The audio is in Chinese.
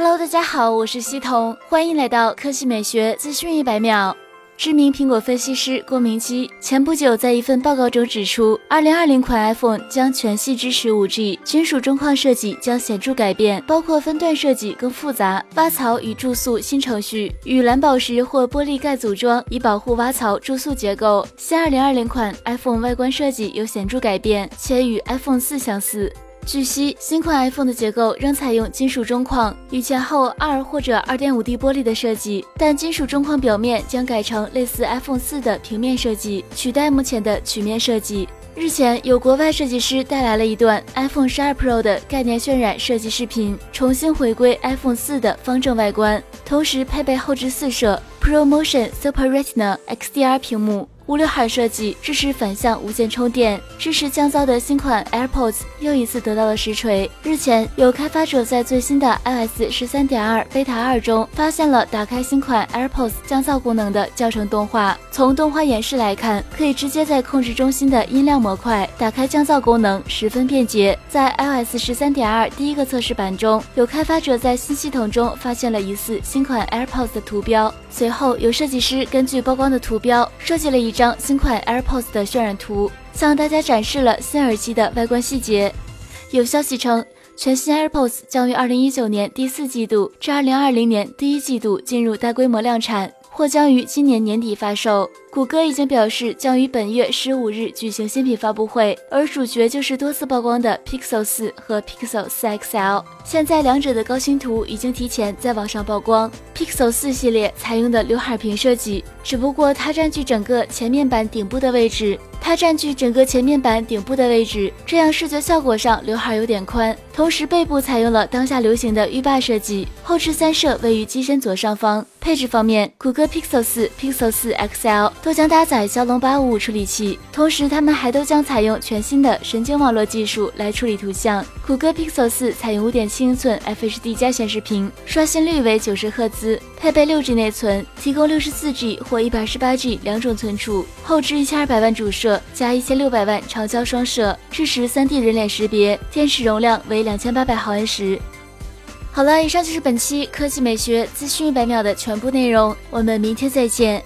Hello，大家好，我是西彤，欢迎来到科技美学资讯一百秒。知名苹果分析师郭明基前不久在一份报告中指出，2020款 iPhone 将全系支持 5G，金属中框设计将显著改变，包括分段设计更复杂，挖槽与注塑新程序与蓝宝石或玻璃盖组装，以保护挖槽注塑结构。新2020款 iPhone 外观设计有显著改变，且与 iPhone 4相似。据悉，新款 iPhone 的结构仍采用金属中框与前后二或者二点五 D 玻璃的设计，但金属中框表面将改成类似 iPhone 四的平面设计，取代目前的曲面设计。日前，有国外设计师带来了一段 iPhone 12 Pro 的概念渲染设计视频，重新回归 iPhone 四的方正外观，同时配备后置四摄 ProMotion Super Retina XDR 屏幕。无刘海设计支持反向无线充电，支持降噪的新款 AirPods 又一次得到了实锤。日前，有开发者在最新的 iOS 十三点二 Beta 二中发现了打开新款 AirPods 降噪功能的教程动画。从动画演示来看，可以直接在控制中心的音量模块打开降噪功能，十分便捷。在 iOS 十三点二第一个测试版中，有开发者在新系统中发现了疑似新款 AirPods 的图标，随后有设计师根据曝光的图标设计了一。张新款 AirPods 的渲染图，向大家展示了新耳机的外观细节。有消息称，全新 AirPods 将于2019年第四季度至2020年第一季度进入大规模量产，或将于今年年底发售。谷歌已经表示将于本月十五日举行新品发布会，而主角就是多次曝光的 Pixel 四和 Pixel 四 XL。现在两者的高清图已经提前在网上曝光。Pixel 四系列采用的刘海屏设计，只不过它占据整个前面板顶部的位置，它占据整个前面板顶部的位置，这样视觉效果上刘海有点宽。同时背部采用了当下流行的浴霸设计，后置三摄位于机身左上方。配置方面，谷歌 Pixel 四、Pixel 四 XL。都将搭载骁龙八五五处理器，同时它们还都将采用全新的神经网络技术来处理图像。谷歌 Pixel 四采用五点七英寸 FHD 加显示屏，刷新率为九十赫兹，配备六 G 内存，提供六十四 G 或一百二十八 G 两种存储，后置一千二百万主摄加一千六百万长焦双摄，支持三 D 人脸识别，电池容量为两千八百毫安时。好了，以上就是本期科技美学资讯一百秒的全部内容，我们明天再见。